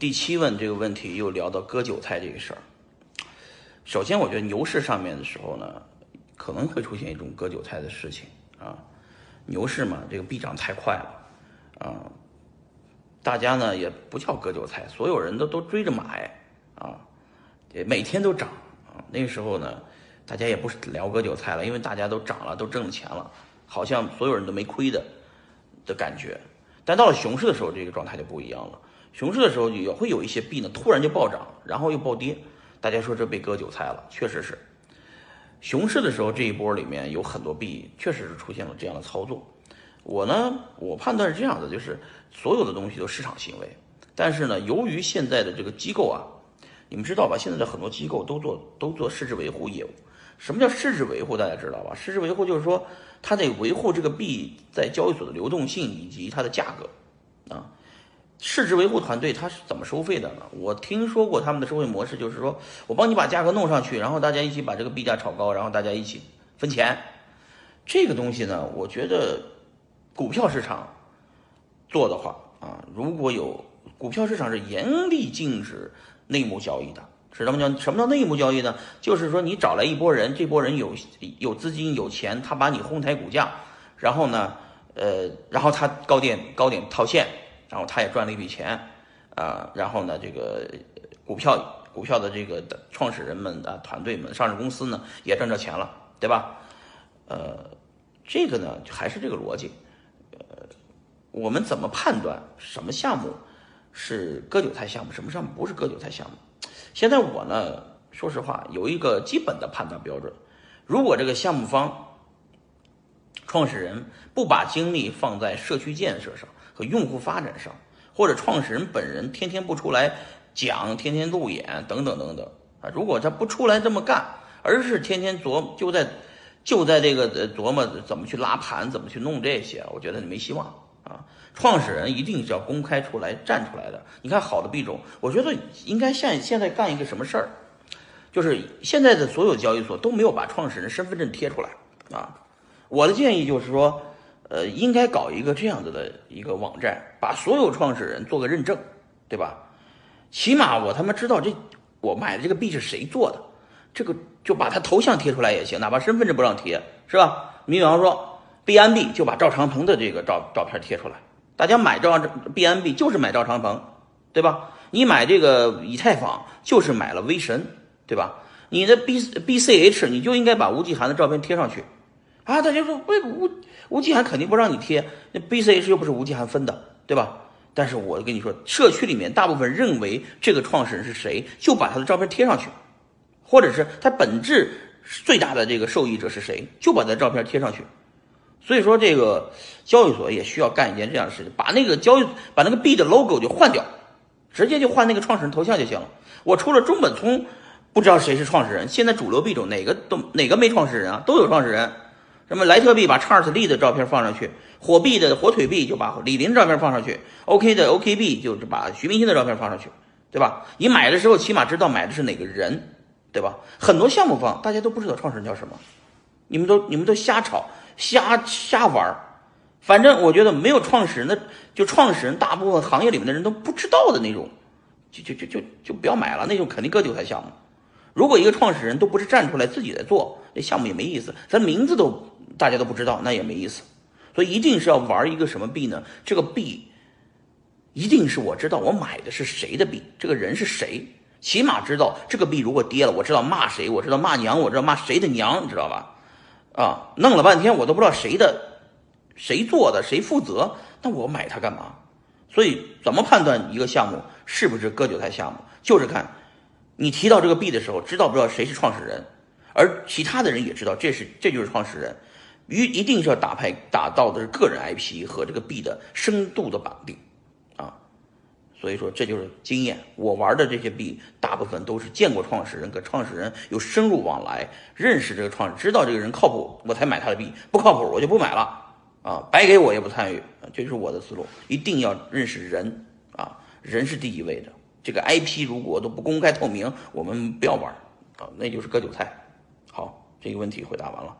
第七问这个问题又聊到割韭菜这个事儿。首先，我觉得牛市上面的时候呢，可能会出现一种割韭菜的事情啊。牛市嘛，这个必涨太快了啊，大家呢也不叫割韭菜，所有人都都追着买啊，每天都涨啊。那个时候呢，大家也不是聊割韭菜了，因为大家都涨了，都挣了钱了，好像所有人都没亏的的感觉。但到了熊市的时候，这个状态就不一样了。熊市的时候也会有一些币呢，突然就暴涨，然后又暴跌。大家说这被割韭菜了，确实是。熊市的时候这一波里面有很多币确实是出现了这样的操作。我呢，我判断是这样的，就是所有的东西都市场行为。但是呢，由于现在的这个机构啊，你们知道吧？现在的很多机构都做都做市值维护业务。什么叫市值维护？大家知道吧？市值维护就是说，它得维护这个币在交易所的流动性以及它的价格啊。市值维护团队他是怎么收费的呢？我听说过他们的收费模式，就是说我帮你把价格弄上去，然后大家一起把这个币价炒高，然后大家一起分钱。这个东西呢，我觉得股票市场做的话啊，如果有股票市场是严厉禁止内幕交易的，什么？叫什么叫内幕交易呢？就是说你找来一拨人，这拨人有有资金有钱，他把你哄抬股价，然后呢，呃，然后他高点高点套现。然后他也赚了一笔钱，啊，然后呢，这个股票股票的这个创始人们啊，团队们，上市公司呢也挣着钱了，对吧？呃，这个呢还是这个逻辑，呃，我们怎么判断什么项目是割韭菜项目，什么项目不是割韭菜项目？现在我呢，说实话有一个基本的判断标准，如果这个项目方创始人不把精力放在社区建设上。和用户发展上，或者创始人本人天天不出来讲，天天路演等等等等啊，如果他不出来这么干，而是天天琢磨就在就在这个琢磨怎么去拉盘，怎么去弄这些，我觉得你没希望啊。创始人一定是要公开出来站出来的。你看好的币种，我觉得应该现现在干一个什么事儿，就是现在的所有交易所都没有把创始人身份证贴出来啊。我的建议就是说。呃，应该搞一个这样子的一个网站，把所有创始人做个认证，对吧？起码我他妈知道这我买的这个币是谁做的，这个就把他头像贴出来也行，哪怕身份证不让贴，是吧？你比方说 B N B 就把赵长鹏的这个照照片贴出来，大家买赵 B N B 就是买赵长鹏，对吧？你买这个以太坊就是买了威神，对吧？你的 B B C H 你就应该把吴继涵的照片贴上去。啊，大家说为吴吴继涵肯定不让你贴，那 BCH 又不是吴继涵分的，对吧？但是我跟你说，社区里面大部分认为这个创始人是谁，就把他的照片贴上去，或者是他本质最大的这个受益者是谁，就把他照片贴上去。所以说，这个交易所也需要干一件这样的事情，把那个交易把那个币的 logo 就换掉，直接就换那个创始人头像就行了。我除了中本聪不知道谁是创始人，现在主流币种哪个都哪个没创始人啊？都有创始人。什么莱特币把查尔斯利的照片放上去，火币的火腿币就把李林照片放上去，OK 的 OK 币就是把徐明星的照片放上去，对吧？你买的时候起码知道买的是哪个人，对吧？很多项目方大家都不知道创始人叫什么，你们都你们都瞎炒瞎瞎玩儿，反正我觉得没有创始人的，就创始人大部分行业里面的人都不知道的那种，就就就就就不要买了，那种肯定割韭菜项目。如果一个创始人都不是站出来自己在做，那项目也没意思，咱名字都。大家都不知道，那也没意思，所以一定是要玩一个什么币呢？这个币一定是我知道我买的是谁的币，这个人是谁，起码知道这个币如果跌了，我知道骂谁，我知道骂娘，我知道骂谁的娘，你知道吧？啊，弄了半天我都不知道谁的，谁做的，谁负责，那我买它干嘛？所以怎么判断一个项目是不是割韭菜项目？就是看你提到这个币的时候，知道不知道谁是创始人，而其他的人也知道这是这就是创始人。一一定是要打牌打到的是个人 IP 和这个币的深度的绑定，所以说这就是经验。我玩的这些币大部分都是见过创始人，跟创始人有深入往来，认识这个创始，知道这个人靠谱，我才买他的币。不靠谱我就不买了，啊，白给我也不参与。这就是我的思路，一定要认识人，啊，人是第一位的。这个 IP 如果都不公开透明，我们不要玩，啊，那就是割韭菜。好，这个问题回答完了。